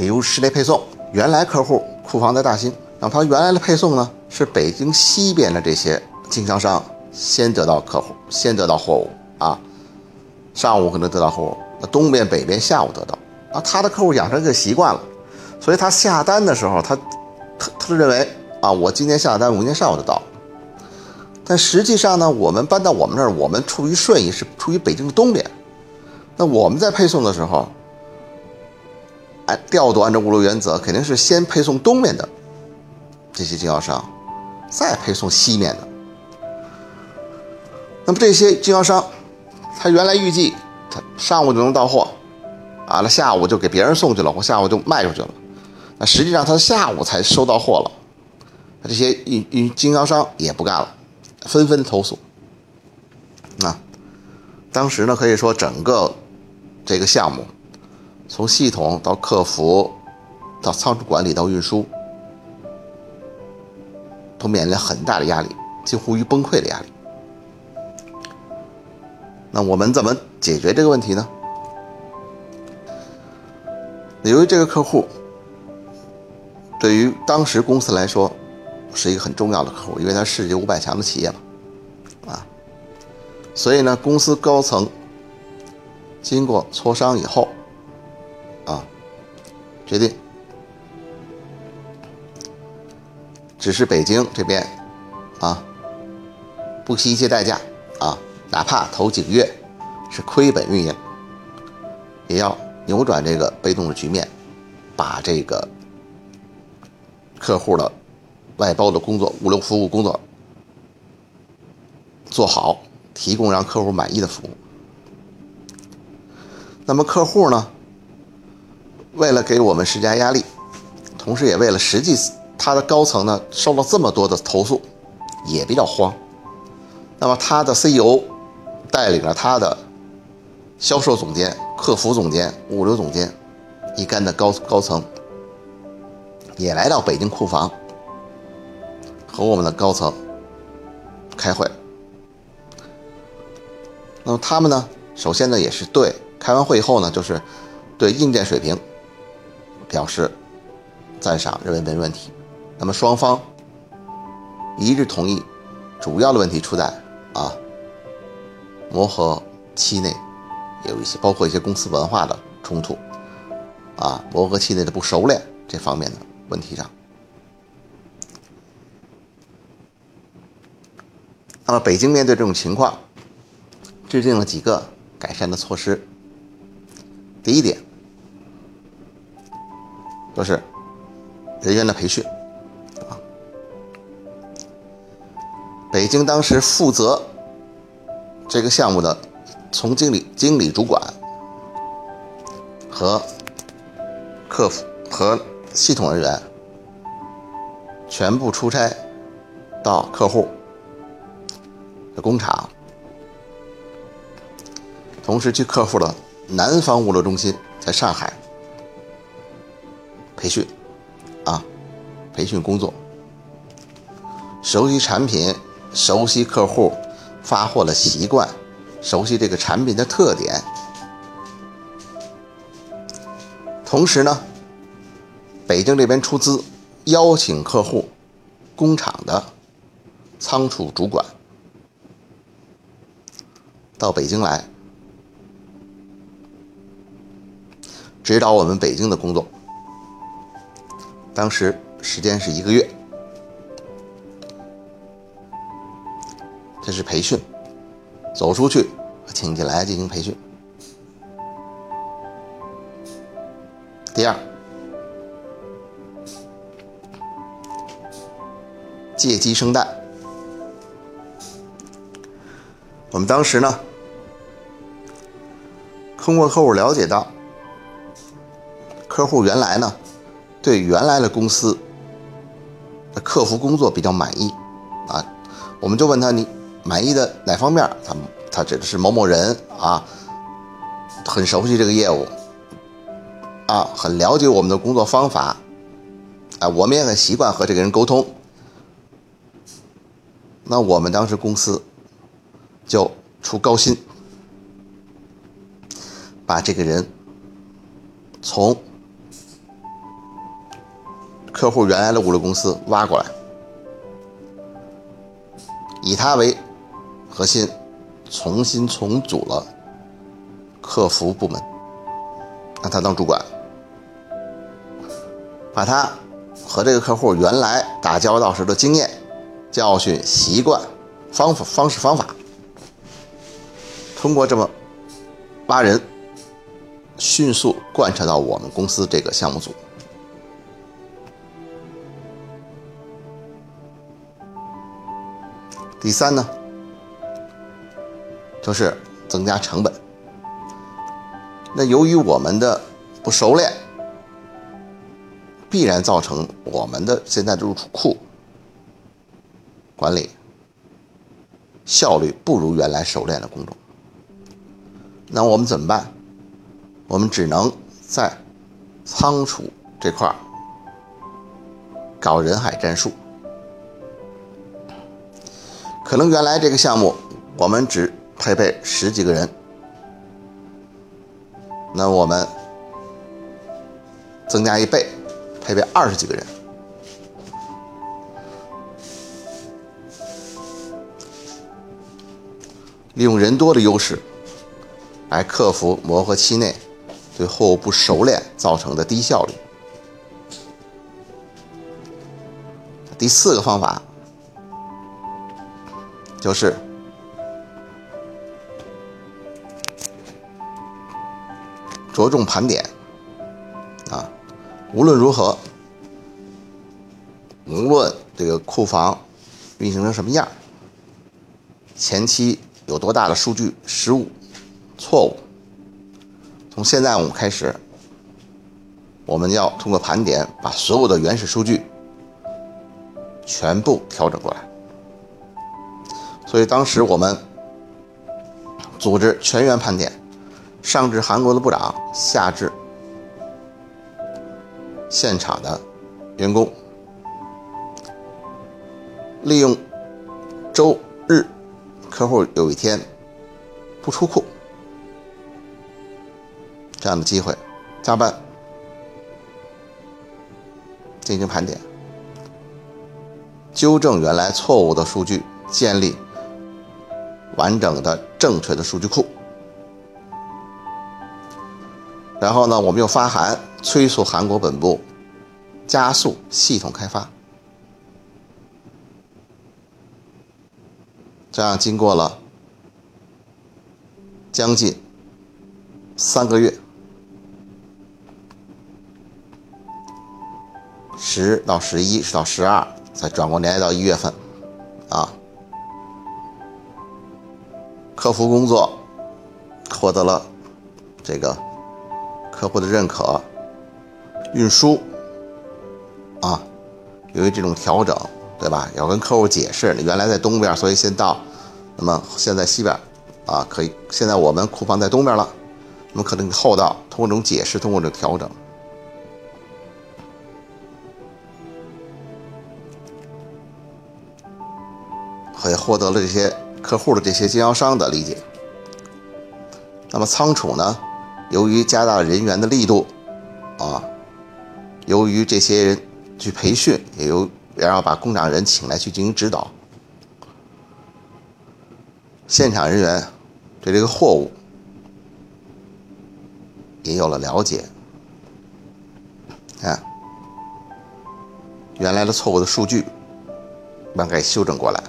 比如室内配送，原来客户库房在大兴，那么他原来的配送呢是北京西边的这些经销商先得到客户，先得到货物啊，上午可能得到货物，那东边北边下午得到，啊，他的客户养成这个习惯了，所以他下单的时候，他他他就认为啊，我今天下单，明天上午就到。但实际上呢，我们搬到我们这儿，我们处于顺义，是处于北京的东边，那我们在配送的时候。按调度按照物流原则，肯定是先配送东面的这些经销商，再配送西面的。那么这些经销商，他原来预计他上午就能到货，啊，那下午就给别人送去了，或下午就卖出去了。那实际上他下午才收到货了，这些运运经销商也不干了，纷纷投诉。啊，当时呢可以说整个这个项目。从系统到客服，到仓储管理到运输，都面临很大的压力，几乎于崩溃的压力。那我们怎么解决这个问题呢？由于这个客户对于当时公司来说是一个很重要的客户，因为他世界五百强的企业嘛，啊，所以呢，公司高层经过磋商以后。决定只是北京这边啊，不惜一切代价啊，哪怕头几个月是亏本运营，也要扭转这个被动的局面，把这个客户的外包的工作、物流服务工作做好，提供让客户满意的服务。那么客户呢？为了给我们施加压力，同时也为了实际他的高层呢受到这么多的投诉，也比较慌。那么他的 CEO 带领着他的销售总监、客服总监、物流总监一干的高高层，也来到北京库房和我们的高层开会。那么他们呢，首先呢也是对开完会以后呢，就是对硬件水平。表示赞赏，认为没问题。那么双方一致同意，主要的问题出在啊磨合期内有一些，包括一些公司文化的冲突啊，磨合期内的不熟练这方面的问题上。那么北京面对这种情况，制定了几个改善的措施。第一点。就是人员的培训啊。北京当时负责这个项目的从经理、经理主管和客服和系统人员全部出差到客户的工厂，同时去客户的南方物流中心，在上海。培训，啊，培训工作，熟悉产品，熟悉客户发货的习惯，熟悉这个产品的特点。同时呢，北京这边出资邀请客户工厂的仓储主管到北京来，指导我们北京的工作。当时时间是一个月，这是培训，走出去请进来进行培训。第二借鸡生蛋。我们当时呢，通过客户了解到，客户原来呢对原来的公司的客服工作比较满意啊，我们就问他你满意的哪方面？他他指的是某某人啊，很熟悉这个业务啊，很了解我们的工作方法啊，我们也很习惯和这个人沟通。那我们当时公司就出高薪，把这个人从客户原来的物流公司挖过来，以他为核心，重新重组了客服部门，让他当主管，把他和这个客户原来打交道时的经验。教训、习惯、方法、方式、方法，通过这么挖人，迅速贯彻到我们公司这个项目组。第三呢，就是增加成本。那由于我们的不熟练，必然造成我们的现在的入储库。管理效率不如原来熟练的工种，那我们怎么办？我们只能在仓储这块儿搞人海战术。可能原来这个项目我们只配备十几个人，那我们增加一倍，配备二十几个人。利用人多的优势，来克服磨合期内对货物不熟练造成的低效率。第四个方法就是着重盘点啊，无论如何，无论这个库房运行成什么样，前期。有多大的数据失误、错误？从现在我们开始，我们要通过盘点，把所有的原始数据全部调整过来。所以当时我们组织全员盘点，上至韩国的部长，下至现场的员工，利用周日。客户有一天不出库，这样的机会，加班进行盘点，纠正原来错误的数据，建立完整的正确的数据库。然后呢，我们又发函催促韩国本部加速系统开发。这样经过了将近三个月，十到十一，十到十二，再转过年到一月份，客服工作获得了这个客户的认可，运输啊，由于这种调整。对吧？要跟客户解释，原来在东边，所以先到，那么现在西边，啊，可以。现在我们库房在东边了，那么可能后到，通过这种解释，通过这种调整，也获得了这些客户的这些经销商的理解。那么仓储呢，由于加大人员的力度，啊，由于这些人去培训，也由。然后把工厂人请来去进行指导，现场人员对这个货物也有了了解，啊，原来的错误的数据慢给修正过来。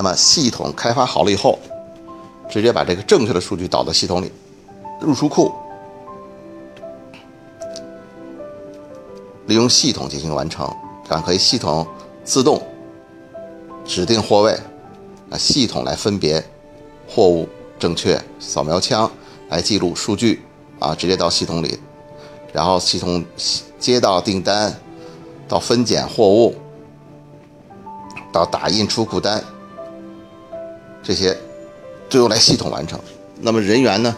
那么系统开发好了以后，直接把这个正确的数据导到系统里，入出库。利用系统进行完成，这样可以系统自动指定货位，啊，系统来分别货物正确，扫描枪来记录数据，啊，直接到系统里，然后系统接到订单，到分拣货物，到打印出库单，这些都由来系统完成。那么人员呢，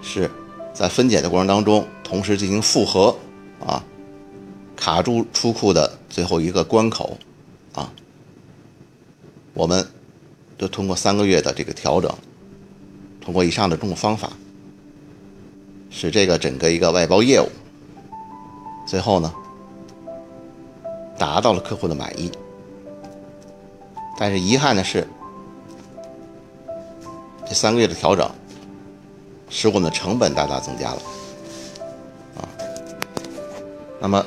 是在分拣的过程当中，同时进行复核，啊，卡住出库的最后一个关口，啊，我们就通过三个月的这个调整，通过以上的这种方法，使这个整个一个外包业务，最后呢，达到了客户的满意。但是遗憾的是，三个月的调整，使我们的成本大大增加了，啊，那么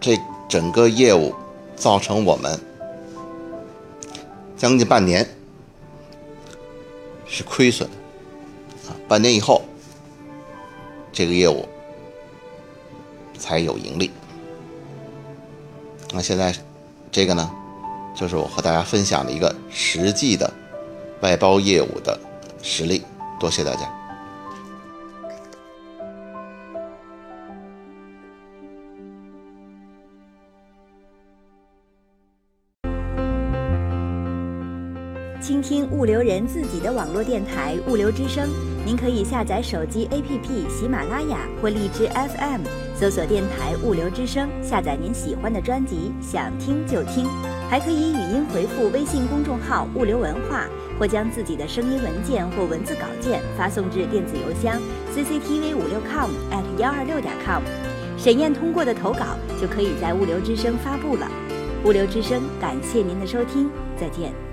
这整个业务造成我们将近半年是亏损，啊，半年以后这个业务才有盈利。那现在这个呢？就是我和大家分享的一个实际的外包业务的实力，多谢大家。倾听物流人自己的网络电台——物流之声。您可以下载手机 APP 喜马拉雅或荔枝 FM，搜索电台“物流之声”，下载您喜欢的专辑，想听就听。还可以语音回复微信公众号“物流文化”，或将自己的声音文件或文字稿件发送至电子邮箱 cctv 五六 com at 幺二六点 com。审验通过的投稿就可以在物流之声发布了。物流之声，感谢您的收听，再见。